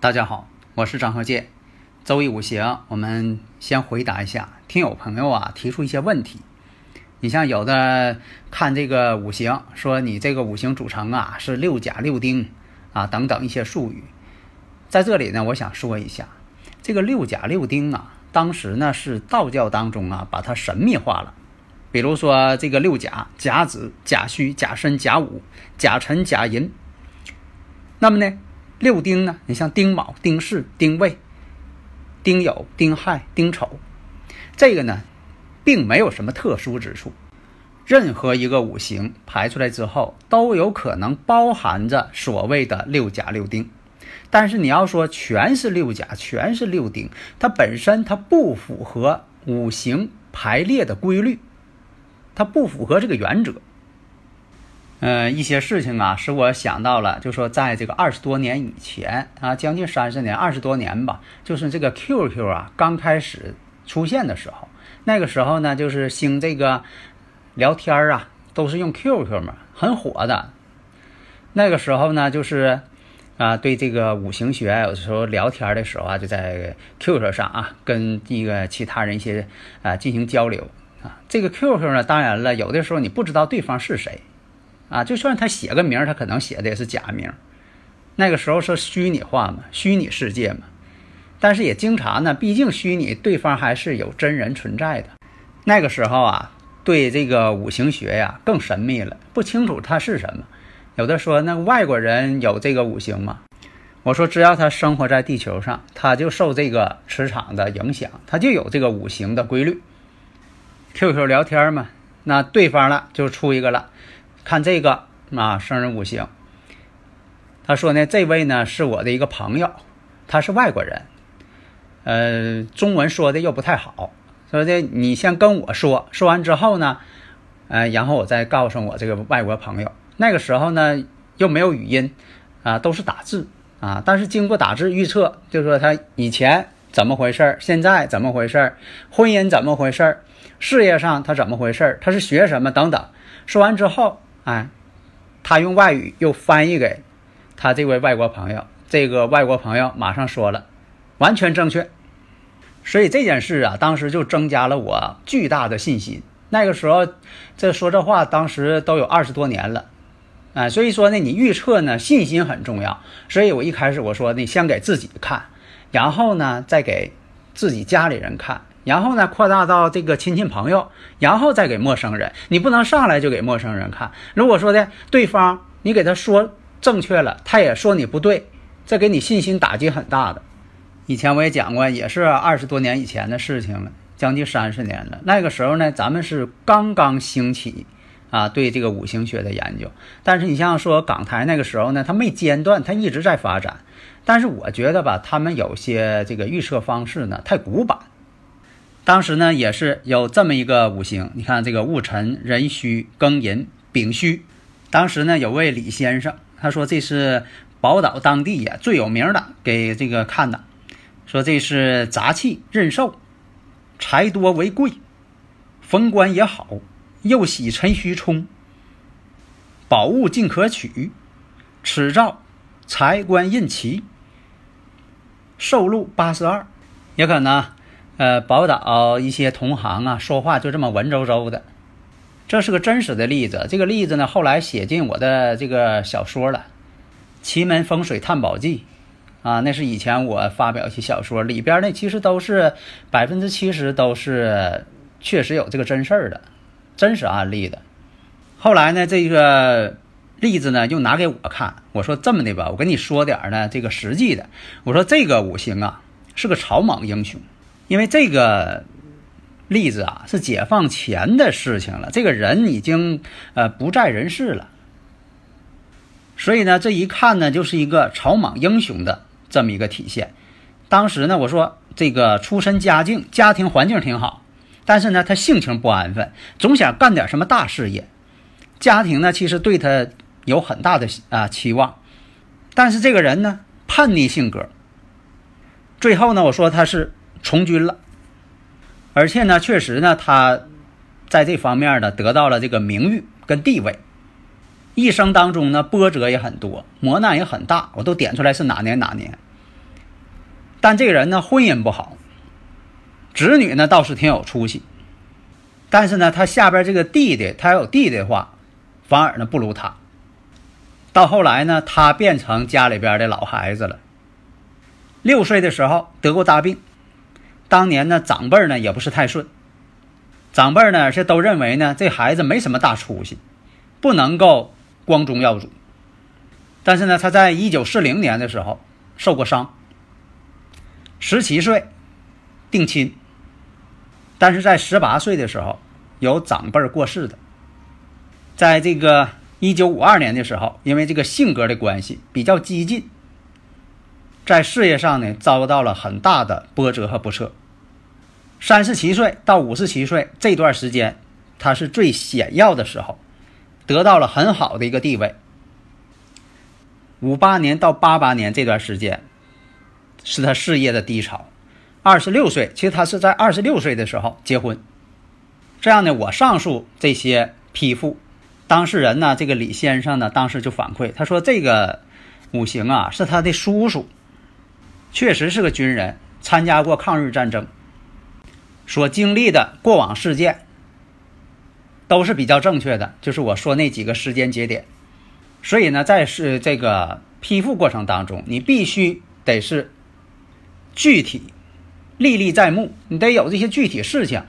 大家好，我是张鹤剑。周易五行，我们先回答一下听友朋友啊提出一些问题。你像有的看这个五行，说你这个五行组成啊是六甲六丁啊等等一些术语，在这里呢，我想说一下这个六甲六丁啊，当时呢是道教当中啊把它神秘化了。比如说这个六甲：甲子、甲戌、甲申、甲午、甲辰、甲寅。那么呢？六丁呢？你像丁卯、丁巳、丁未、丁酉、丁亥、丁丑，这个呢，并没有什么特殊之处。任何一个五行排出来之后，都有可能包含着所谓的六甲六丁。但是你要说全是六甲，全是六丁，它本身它不符合五行排列的规律，它不符合这个原则。嗯，一些事情啊，使我想到了，就说在这个二十多年以前啊，将近三十年、二十多年吧，就是这个 QQ 啊刚开始出现的时候，那个时候呢，就是兴这个聊天啊，都是用 QQ 嘛，很火的。那个时候呢，就是啊，对这个五行学，有的时候聊天的时候啊，就在 QQ 上啊，跟这个其他人一些啊进行交流啊。这个 QQ 呢，当然了，有的时候你不知道对方是谁。啊，就算他写个名，他可能写的也是假名。那个时候是虚拟化嘛，虚拟世界嘛。但是也经常呢，毕竟虚拟，对方还是有真人存在的。那个时候啊，对这个五行学呀更神秘了，不清楚它是什么。有的说那外国人有这个五行吗？我说只要他生活在地球上，他就受这个磁场的影响，他就有这个五行的规律。QQ 聊天嘛，那对方了就出一个了。看这个啊，生人五行。他说呢，这位呢是我的一个朋友，他是外国人，呃，中文说的又不太好。说的你先跟我说，说完之后呢，呃，然后我再告诉我这个外国朋友。那个时候呢又没有语音啊，都是打字啊。但是经过打字预测，就说他以前怎么回事儿现在怎么回事儿婚姻怎么回事儿事业上他怎么回事儿他是学什么等等。说完之后。哎，他用外语又翻译给他这位外国朋友，这个外国朋友马上说了，完全正确。所以这件事啊，当时就增加了我巨大的信心。那个时候，这说这话，当时都有二十多年了，哎，所以说呢，你预测呢，信心很重要。所以我一开始我说，你先给自己看，然后呢，再给自己家里人看。然后呢，扩大到这个亲戚朋友，然后再给陌生人。你不能上来就给陌生人看。如果说的对方你给他说正确了，他也说你不对，这给你信心打击很大的。以前我也讲过，也是二十多年以前的事情了，将近三十年了。那个时候呢，咱们是刚刚兴起啊，对这个五行学的研究。但是你像说港台那个时候呢，它没间断，它一直在发展。但是我觉得吧，他们有些这个预测方式呢，太古板。当时呢，也是有这么一个五行，你看这个戊辰、壬戌、庚寅、丙戌。当时呢，有位李先生，他说这是宝岛当地呀最有名的，给这个看的，说这是杂气任寿，财多为贵，逢官也好，又喜辰戌冲，宝物尽可取，此兆财官印齐，寿禄八十二，也可能。呃，宝岛一些同行啊，说话就这么文绉绉的，这是个真实的例子。这个例子呢，后来写进我的这个小说了，《奇门风水探宝记》啊，那是以前我发表一些小说里边呢，其实都是百分之七十都是确实有这个真事儿的，真实案例的。后来呢，这个例子呢，又拿给我看，我说这么的吧，我跟你说点呢，这个实际的，我说这个五行啊，是个草莽英雄。因为这个例子啊是解放前的事情了，这个人已经呃不在人世了，所以呢，这一看呢就是一个草莽英雄的这么一个体现。当时呢，我说这个出身家境、家庭环境挺好，但是呢，他性情不安分，总想干点什么大事业。家庭呢，其实对他有很大的啊期望，但是这个人呢，叛逆性格。最后呢，我说他是从军了，而且呢，确实呢，他在这方面呢得到了这个名誉跟地位。一生当中呢，波折也很多，磨难也很大，我都点出来是哪年哪年。但这个人呢，婚姻不好，子女呢倒是挺有出息，但是呢，他下边这个弟弟，他要有弟弟的话，反而呢不如他。到后来呢，他变成家里边的老孩子了。六岁的时候得过大病，当年呢长辈呢也不是太顺，长辈呢是都认为呢这孩子没什么大出息，不能够光宗耀祖。但是呢，他在一九四零年的时候受过伤。十七岁定亲，但是在十八岁的时候有长辈过世的。在这个一九五二年的时候，因为这个性格的关系比较激进，在事业上呢遭到了很大的波折和不测。三十七岁到五十七岁这段时间，他是最显要的时候，得到了很好的一个地位。五八年到八八年这段时间。是他事业的低潮。二十六岁，其实他是在二十六岁的时候结婚。这样呢，我上述这些批复，当事人呢，这个李先生呢，当时就反馈，他说这个五行啊是他的叔叔，确实是个军人，参加过抗日战争，所经历的过往事件都是比较正确的，就是我说那几个时间节点。所以呢，在是这个批复过程当中，你必须得是。具体历历在目，你得有这些具体事情，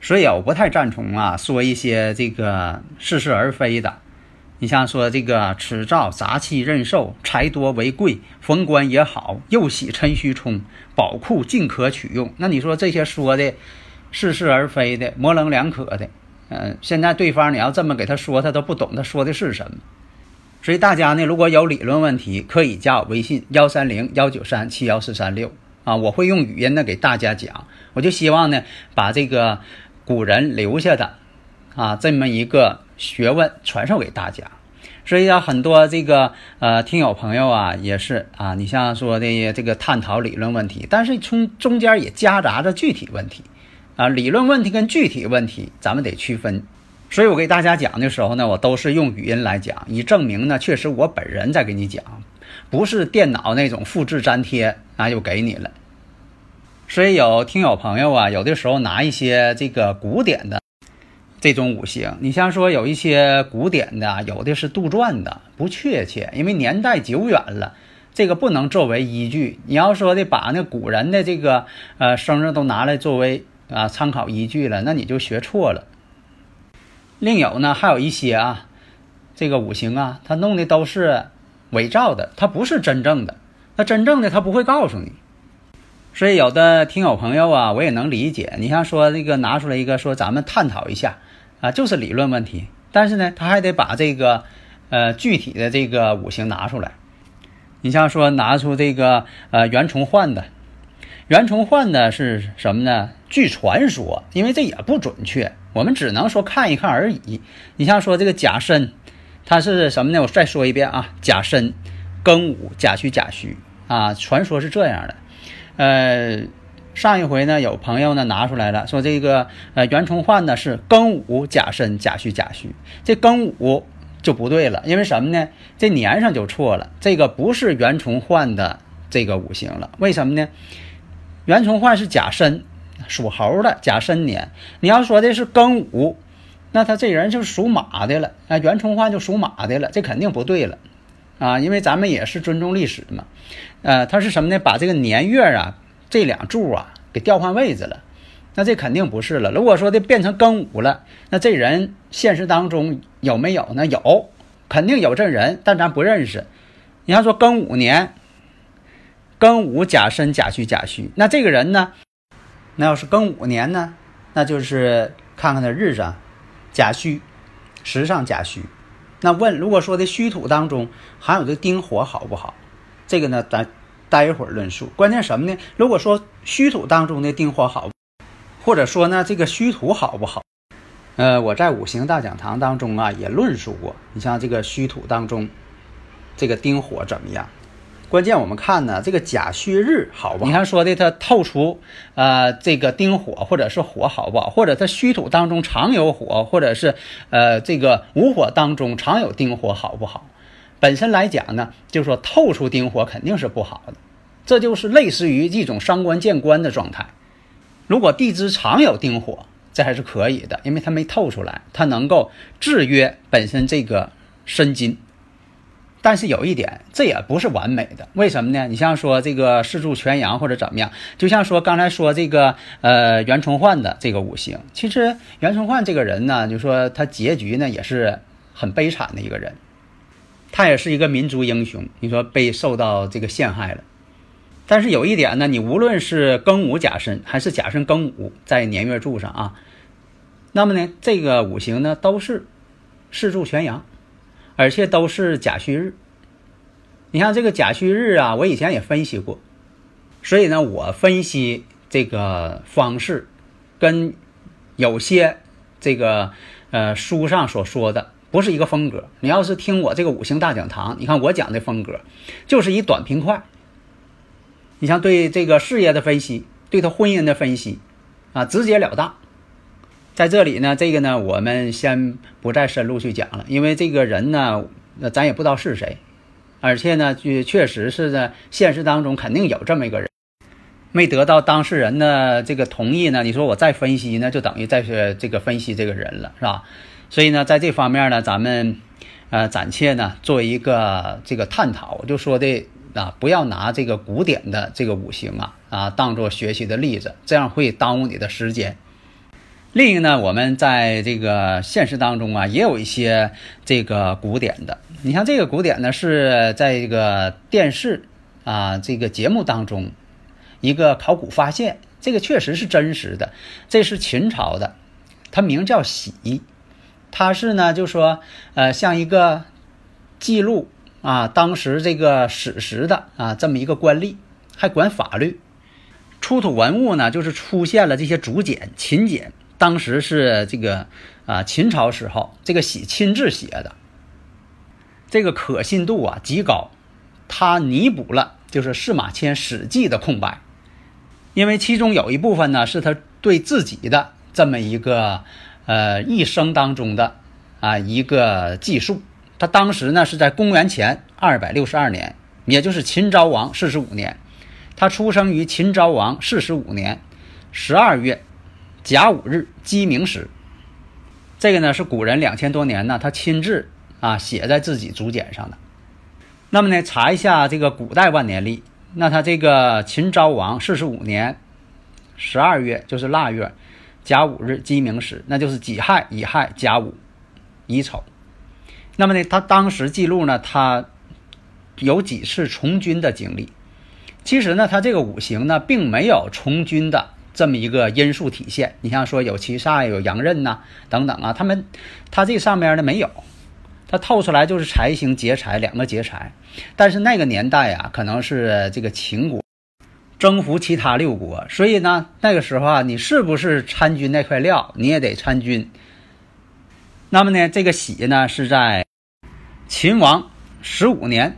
所以，我不太赞同啊，说一些这个似是而非的。你像说这个此兆杂气任受，财多为贵，逢官也好，又喜趁虚冲，宝库尽可取用。那你说这些说的似是而非的，模棱两可的，嗯，现在对方你要这么给他说，他都不懂他说的是什么。所以大家呢，如果有理论问题，可以加我微信幺三零幺九三七幺四三六。啊，我会用语音呢给大家讲，我就希望呢把这个古人留下的啊这么一个学问传授给大家。所以啊，很多这个呃听友朋友啊也是啊，你像说的这个探讨理论问题，但是从中间也夹杂着具体问题啊，理论问题跟具体问题咱们得区分。所以我给大家讲的时候呢，我都是用语音来讲，以证明呢确实我本人在给你讲。不是电脑那种复制粘贴啊，就给你了。所以有听友朋友啊，有的时候拿一些这个古典的这种五行，你像说有一些古典的，有的是杜撰的，不确切，因为年代久远了，这个不能作为依据。你要说的把那古人的这个呃生日都拿来作为啊参考依据了，那你就学错了。另有呢，还有一些啊，这个五行啊，他弄的都是。伪造的，它不是真正的。那真正的他不会告诉你。所以有的听友朋友啊，我也能理解。你像说那个拿出来一个说咱们探讨一下啊，就是理论问题。但是呢，他还得把这个呃具体的这个五行拿出来。你像说拿出这个呃袁崇焕的，袁崇焕的是什么呢？据传说，因为这也不准确，我们只能说看一看而已。你像说这个甲申。它是什么呢？我再说一遍啊，甲申、庚午、甲戌、甲戌啊，传说是这样的。呃，上一回呢，有朋友呢拿出来了，说这个呃袁崇焕呢是庚午、甲申、甲戌、甲戌，这庚午就不对了，因为什么呢？这年上就错了，这个不是袁崇焕的这个五行了。为什么呢？袁崇焕是甲申，属猴的甲申年。你要说的是庚午。那他这人就是属马的了啊，袁崇焕就属马的了，这肯定不对了，啊，因为咱们也是尊重历史嘛，呃，他是什么呢？把这个年月啊这两柱啊给调换位置了，那这肯定不是了。如果说的变成庚午了，那这人现实当中有没有呢？有，肯定有这人，但咱不认识。你要说庚午年，庚午甲申甲戌甲戌，那这个人呢，那要是庚午年呢，那就是看看他日上甲戌，时上甲戌。那问，如果说的戌土当中含有这丁火好不好？这个呢，咱待一会儿论述。关键什么呢？如果说戌土当中的丁火好，或者说呢这个戌土好不好？呃，我在五行大讲堂当中啊也论述过。你像这个戌土当中，这个丁火怎么样？关键我们看呢，这个甲戌日好不好？你看说的它透出呃这个丁火或者是火好不好？或者它戌土当中常有火，或者是呃这个午火当中常有丁火好不好？本身来讲呢，就是说透出丁火肯定是不好的，这就是类似于一种伤官见官的状态。如果地支常有丁火，这还是可以的，因为它没透出来，它能够制约本身这个申金。但是有一点，这也不是完美的。为什么呢？你像说这个四柱全阳或者怎么样，就像说刚才说这个呃袁崇焕的这个五行，其实袁崇焕这个人呢，就说他结局呢也是很悲惨的一个人，他也是一个民族英雄。你说被受到这个陷害了，但是有一点呢，你无论是庚午甲申还是甲申庚午在年月柱上啊，那么呢这个五行呢都是四柱全阳。而且都是甲戌日，你像这个甲戌日啊，我以前也分析过，所以呢，我分析这个方式跟有些这个呃书上所说的不是一个风格。你要是听我这个五行大讲堂，你看我讲的风格就是以短平快。你像对这个事业的分析，对他婚姻的分析啊，直截了当。在这里呢，这个呢，我们先不再深入去讲了，因为这个人呢，那咱也不知道是谁，而且呢，就确实是呢现实当中肯定有这么一个人，没得到当事人的这个同意呢，你说我再分析呢，就等于再是这个分析这个人了，是吧？所以呢，在这方面呢，咱们呃暂且呢做一个这个探讨，就说的啊，不要拿这个古典的这个五行啊啊当做学习的例子，这样会耽误你的时间。另一个呢，我们在这个现实当中啊，也有一些这个古典的。你像这个古典呢，是在这个电视啊这个节目当中一个考古发现，这个确实是真实的。这是秦朝的，它名叫《喜》，它是呢就说呃像一个记录啊当时这个史实的啊这么一个官吏，还管法律。出土文物呢，就是出现了这些竹简、秦简。当时是这个啊，秦朝时候这个写亲自写的，这个可信度啊极高，他弥补了就是司马迁《史记》的空白，因为其中有一部分呢是他对自己的这么一个呃一生当中的啊一个记述。他当时呢是在公元前二百六十二年，也就是秦昭王四十五年，他出生于秦昭王四十五年十二月。甲午日鸡鸣时，这个呢是古人两千多年呢，他亲自啊写在自己竹简上的。那么呢，查一下这个古代万年历，那他这个秦昭王四十五年十二月就是腊月甲午日鸡鸣时，那就是己亥、乙亥、甲午、乙丑。那么呢，他当时记录呢，他有几次从军的经历。其实呢，他这个五行呢，并没有从军的。这么一个因素体现，你像说有七煞有阳刃呐等等啊，他们他这上面呢没有，他透出来就是财星劫财两个劫财，但是那个年代啊，可能是这个秦国征服其他六国，所以呢那个时候啊，你是不是参军那块料，你也得参军。那么呢，这个喜呢是在秦王十五年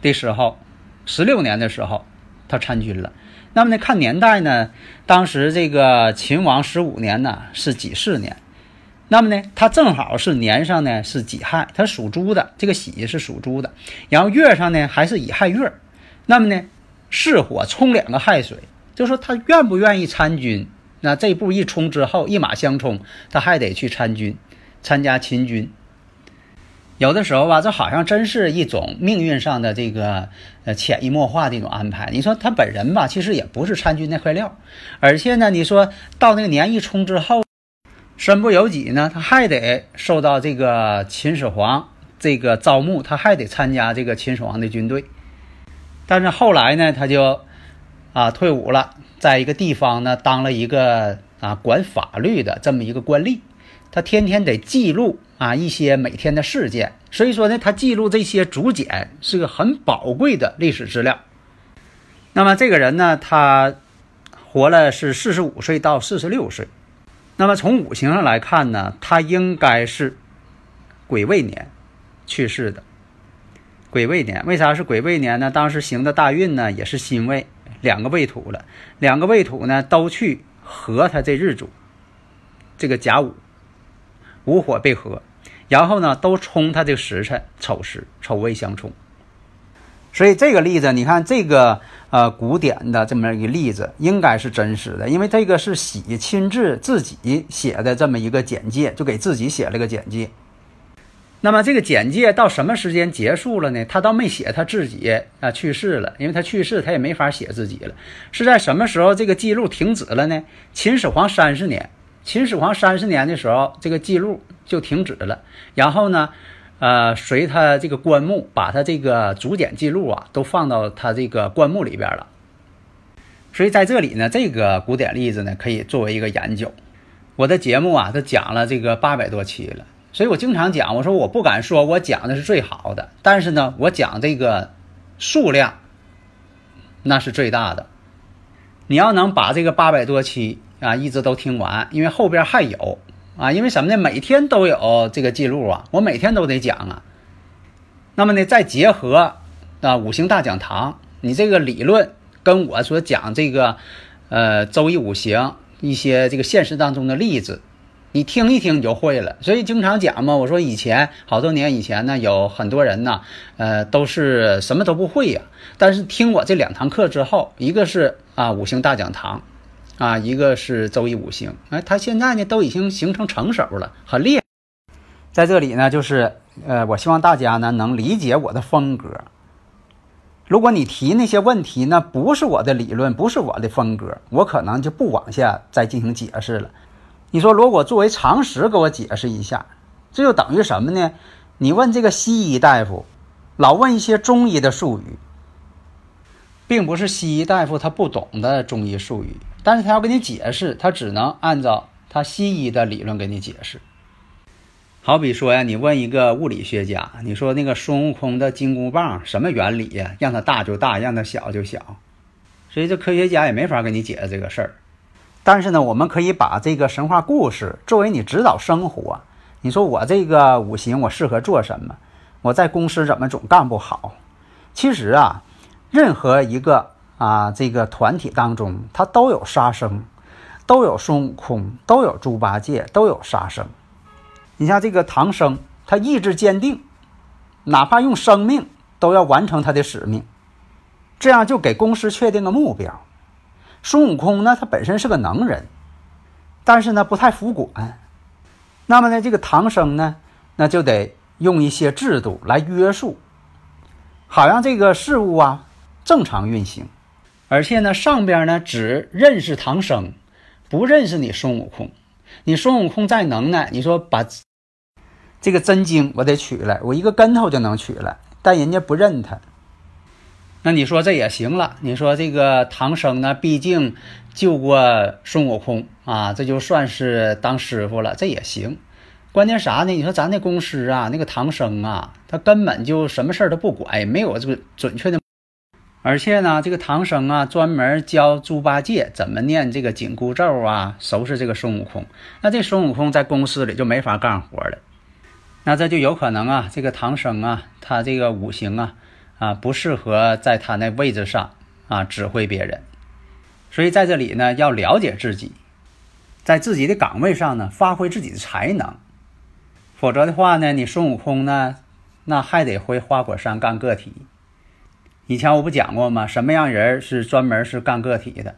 的时候，十六年的时候，他参军了。那么呢，看年代呢，当时这个秦王十五年呢是己巳年，那么呢，他正好是年上呢是己亥，他属猪的，这个喜是属猪的，然后月上呢还是乙亥月，那么呢，巳火冲两个亥水，就说他愿不愿意参军？那这步一冲之后，一马相冲，他还得去参军，参加秦军。有的时候吧，这好像真是一种命运上的这个呃潜移默化的一种安排。你说他本人吧，其实也不是参军那块料，而且呢，你说到那个年一冲之后，身不由己呢，他还得受到这个秦始皇这个招募，他还得参加这个秦始皇的军队。但是后来呢，他就啊退伍了，在一个地方呢当了一个啊管法律的这么一个官吏，他天天得记录啊一些每天的事件，所以说呢，他记录这些竹简是个很宝贵的历史资料。那么这个人呢，他活了是四十五岁到四十六岁。那么从五行上来看呢，他应该是癸未年去世的。癸未年为啥是癸未年呢？当时行的大运呢也是辛未，两个未土了，两个未土呢都去合他这日主，这个甲午，午火被合，然后呢都冲他这个时辰丑时，丑未相冲。所以这个例子，你看这个呃古典的这么一个例子，应该是真实的，因为这个是喜亲自自己写的这么一个简介，就给自己写了个简介。那么这个简介到什么时间结束了呢？他倒没写他自己啊去世了，因为他去世他也没法写自己了。是在什么时候这个记录停止了呢？秦始皇三十年，秦始皇三十年的时候，这个记录就停止了。然后呢，呃，随他这个棺木，把他这个竹简记录啊都放到他这个棺木里边了。所以在这里呢，这个古典例子呢可以作为一个研究。我的节目啊都讲了这个八百多期了。所以我经常讲，我说我不敢说我讲的是最好的，但是呢，我讲这个数量那是最大的。你要能把这个八百多期啊一直都听完，因为后边还有啊，因为什么呢？每天都有这个记录啊，我每天都得讲啊。那么呢，再结合啊五行大讲堂，你这个理论跟我所讲这个呃周易五行一些这个现实当中的例子。你听一听你就会了，所以经常讲嘛。我说以前好多年以前呢，有很多人呢，呃，都是什么都不会呀。但是听我这两堂课之后，一个是啊五行大讲堂，啊一个是周易五行，哎，他现在呢都已经形成成熟了，很厉害。在这里呢，就是呃，我希望大家呢能理解我的风格。如果你提那些问题呢，不是我的理论，不是我的风格，我可能就不往下再进行解释了。你说，如果作为常识给我解释一下，这就等于什么呢？你问这个西医大夫，老问一些中医的术语，并不是西医大夫他不懂的中医术语，但是他要给你解释，他只能按照他西医的理论给你解释。好比说呀，你问一个物理学家，你说那个孙悟空的金箍棒什么原理呀？让它大就大，让它小就小，所以这科学家也没法给你解释这个事儿。但是呢，我们可以把这个神话故事作为你指导生活。你说我这个五行我适合做什么？我在公司怎么总干不好？其实啊，任何一个啊这个团体当中，它都有杀生，都有孙悟空，都有猪八戒，都有杀生。你像这个唐僧，他意志坚定，哪怕用生命都要完成他的使命，这样就给公司确定个目标。孙悟空呢，他本身是个能人，但是呢不太服管。那么呢，这个唐僧呢，那就得用一些制度来约束，好让这个事物啊正常运行。而且呢，上边呢只认识唐僧，不认识你孙悟空。你孙悟空再能耐，你说把这个真经我得取来，我一个跟头就能取来，但人家不认他。那你说这也行了？你说这个唐僧呢，毕竟救过孙悟空啊，这就算是当师傅了，这也行。关键啥呢？你说咱那公司啊，那个唐僧啊，他根本就什么事儿都不管，没有这个准确的。而且呢，这个唐僧啊，专门教猪八戒怎么念这个紧箍咒啊，收拾这个孙悟空。那这孙悟空在公司里就没法干活了。那这就有可能啊，这个唐僧啊，他这个五行啊。啊，不适合在他那位置上啊指挥别人，所以在这里呢，要了解自己，在自己的岗位上呢发挥自己的才能，否则的话呢，你孙悟空呢，那还得回花果山干个体。以前我不讲过吗？什么样人是专门是干个体的，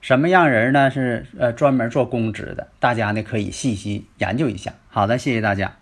什么样人呢是呃专门做公职的？大家呢可以细细研究一下。好的，谢谢大家。